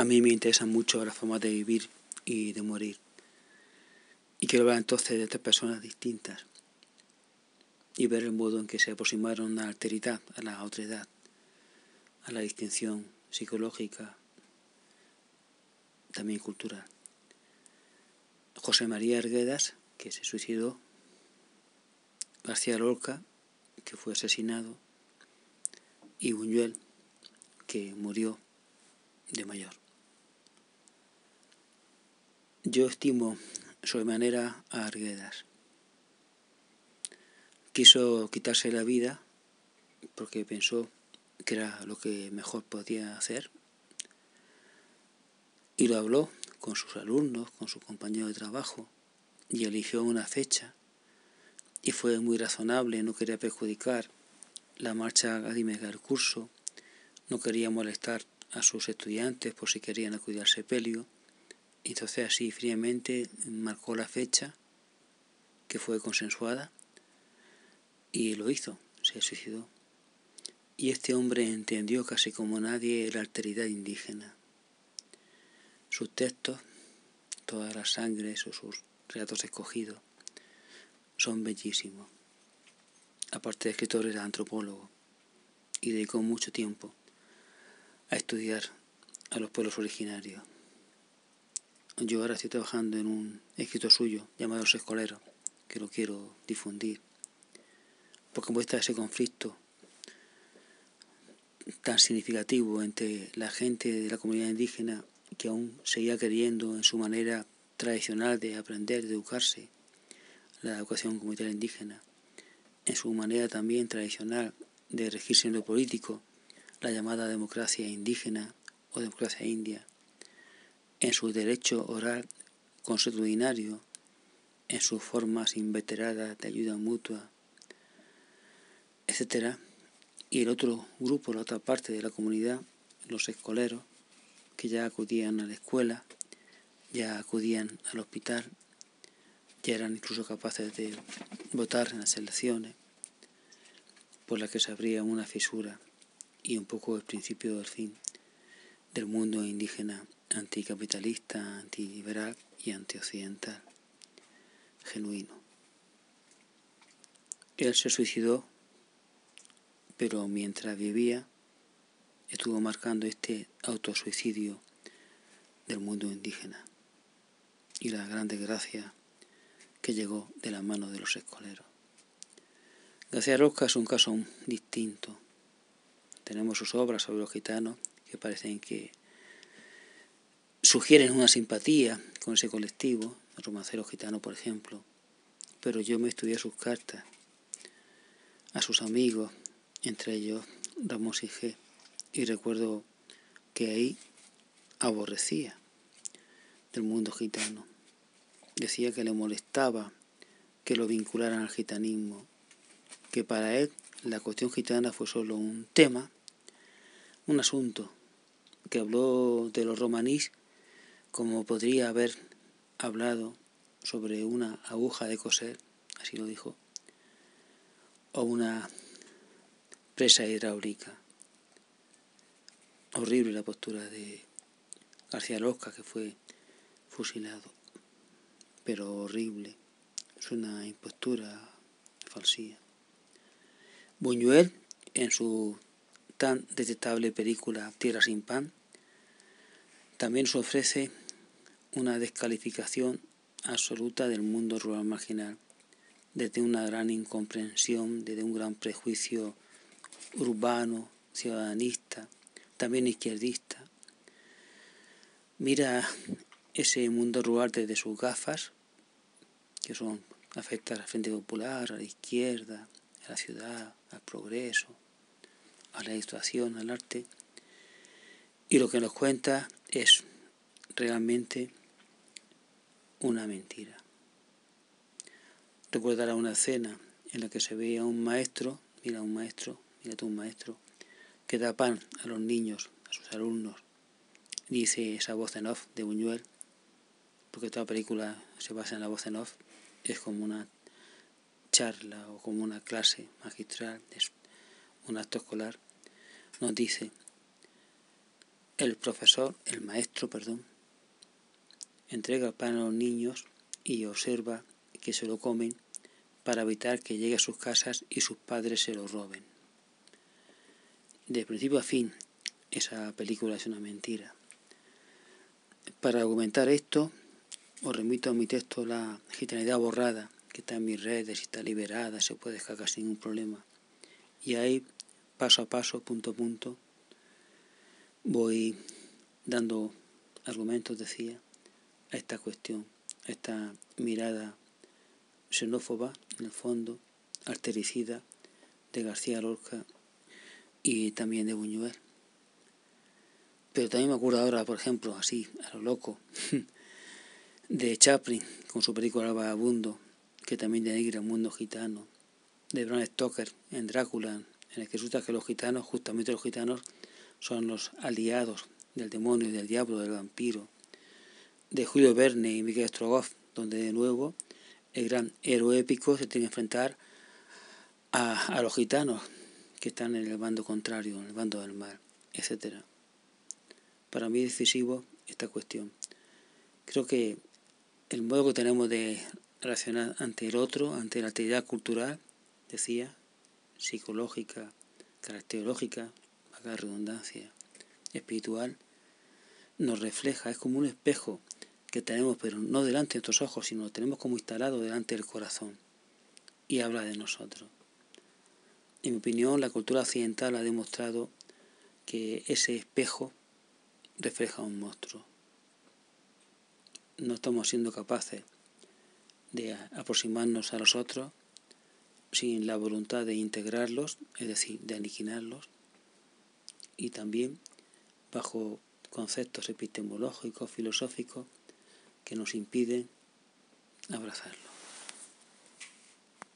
a mí me interesa mucho la forma de vivir y de morir. Y quiero hablar entonces de tres personas distintas y ver el modo en que se aproximaron a la alteridad, a la otredad, a la distinción psicológica, también cultural. José María Arguedas, que se suicidó, García Lorca, que fue asesinado, y Buñuel, que murió de mayor. Yo estimo sobremanera a Arguedas. Quiso quitarse la vida porque pensó que era lo que mejor podía hacer y lo habló con sus alumnos, con su compañero de trabajo y eligió una fecha y fue muy razonable, no quería perjudicar la marcha académica del curso, no quería molestar a sus estudiantes por si querían acudir al sepelio, entonces así fríamente marcó la fecha que fue consensuada y lo hizo, se suicidó. Y este hombre entendió casi como nadie la alteridad indígena sus textos, todas las sangres o sus relatos escogidos, son bellísimos. Aparte de escritor, era antropólogo y dedicó mucho tiempo a estudiar a los pueblos originarios. Yo ahora estoy trabajando en un escrito suyo llamado Los Escoleros, que lo quiero difundir, porque muestra ese conflicto tan significativo entre la gente de la comunidad indígena que aún seguía queriendo en su manera tradicional de aprender, de educarse, la educación comunitaria indígena, en su manera también tradicional de regirse en lo político, la llamada democracia indígena o democracia india, en su derecho oral consuetudinario, en sus formas inveteradas de ayuda mutua, etc. Y el otro grupo, la otra parte de la comunidad, los escoleros, que ya acudían a la escuela, ya acudían al hospital, ya eran incluso capaces de votar en las elecciones, por las que se abría una fisura y un poco el principio del fin del mundo indígena anticapitalista, antiliberal y antioccidental, genuino. Él se suicidó, pero mientras vivía estuvo marcando este autosuicidio del mundo indígena y la gran desgracia que llegó de la mano de los escoleros. García Rosca es un caso distinto. Tenemos sus obras sobre los gitanos que parecen que sugieren una simpatía con ese colectivo, el romancero gitano, por ejemplo, pero yo me estudié sus cartas a sus amigos, entre ellos Ramos y G y recuerdo que ahí aborrecía del mundo gitano. Decía que le molestaba que lo vincularan al gitanismo, que para él la cuestión gitana fue solo un tema, un asunto, que habló de los romanís como podría haber hablado sobre una aguja de coser, así lo dijo, o una presa hidráulica horrible la postura de García Losca, que fue fusilado, pero horrible. Es una impostura falsía. Buñuel, en su tan detestable película Tierra sin pan, también nos ofrece una descalificación absoluta del mundo rural marginal, desde una gran incomprensión, desde un gran prejuicio urbano, ciudadanista, también izquierdista. Mira ese mundo rural desde sus gafas, que son afectas al Frente Popular, a la izquierda, a la ciudad, al progreso, a la ilustración, al arte. Y lo que nos cuenta es realmente una mentira. Recordará una escena en la que se veía un maestro, mira un maestro, mira tú un maestro, que da pan a los niños, a sus alumnos, dice esa voz en off de Buñuel, porque toda película se basa en la voz en off, es como una charla o como una clase magistral, es un acto escolar, nos dice, el profesor, el maestro, perdón, entrega pan a los niños y observa que se lo comen para evitar que llegue a sus casas y sus padres se lo roben. De principio a fin, esa película es una mentira. Para argumentar esto, os remito a mi texto La gitanidad borrada, que está en mis redes y está liberada, se puede descargar sin ningún problema. Y ahí, paso a paso, punto a punto, voy dando argumentos, decía, a esta cuestión, a esta mirada xenófoba, en el fondo, artericida, de García Lorca y también de Buñuel. Pero también me acuerdo ahora, por ejemplo, así, a lo loco, de Chaplin, con su película Vagabundo, que también denigra el mundo gitano, de Bram Stoker en Drácula, en el que resulta que los gitanos, justamente los gitanos, son los aliados del demonio, del diablo, del vampiro, de Julio Verne y Miguel Strogoff, donde de nuevo el gran héroe épico se tiene que enfrentar a, a los gitanos que están en el bando contrario, en el bando del mal, etc. Para mí es decisivo esta cuestión. Creo que el modo que tenemos de relacionar ante el otro, ante la actividad cultural, decía, psicológica, caracterológica, la redundancia, espiritual, nos refleja, es como un espejo que tenemos, pero no delante de nuestros ojos, sino lo tenemos como instalado delante del corazón y habla de nosotros. En mi opinión, la cultura occidental ha demostrado que ese espejo refleja un monstruo. No estamos siendo capaces de aproximarnos a los otros sin la voluntad de integrarlos, es decir, de aniquilarlos, y también bajo conceptos epistemológicos, filosóficos, que nos impiden abrazarlo.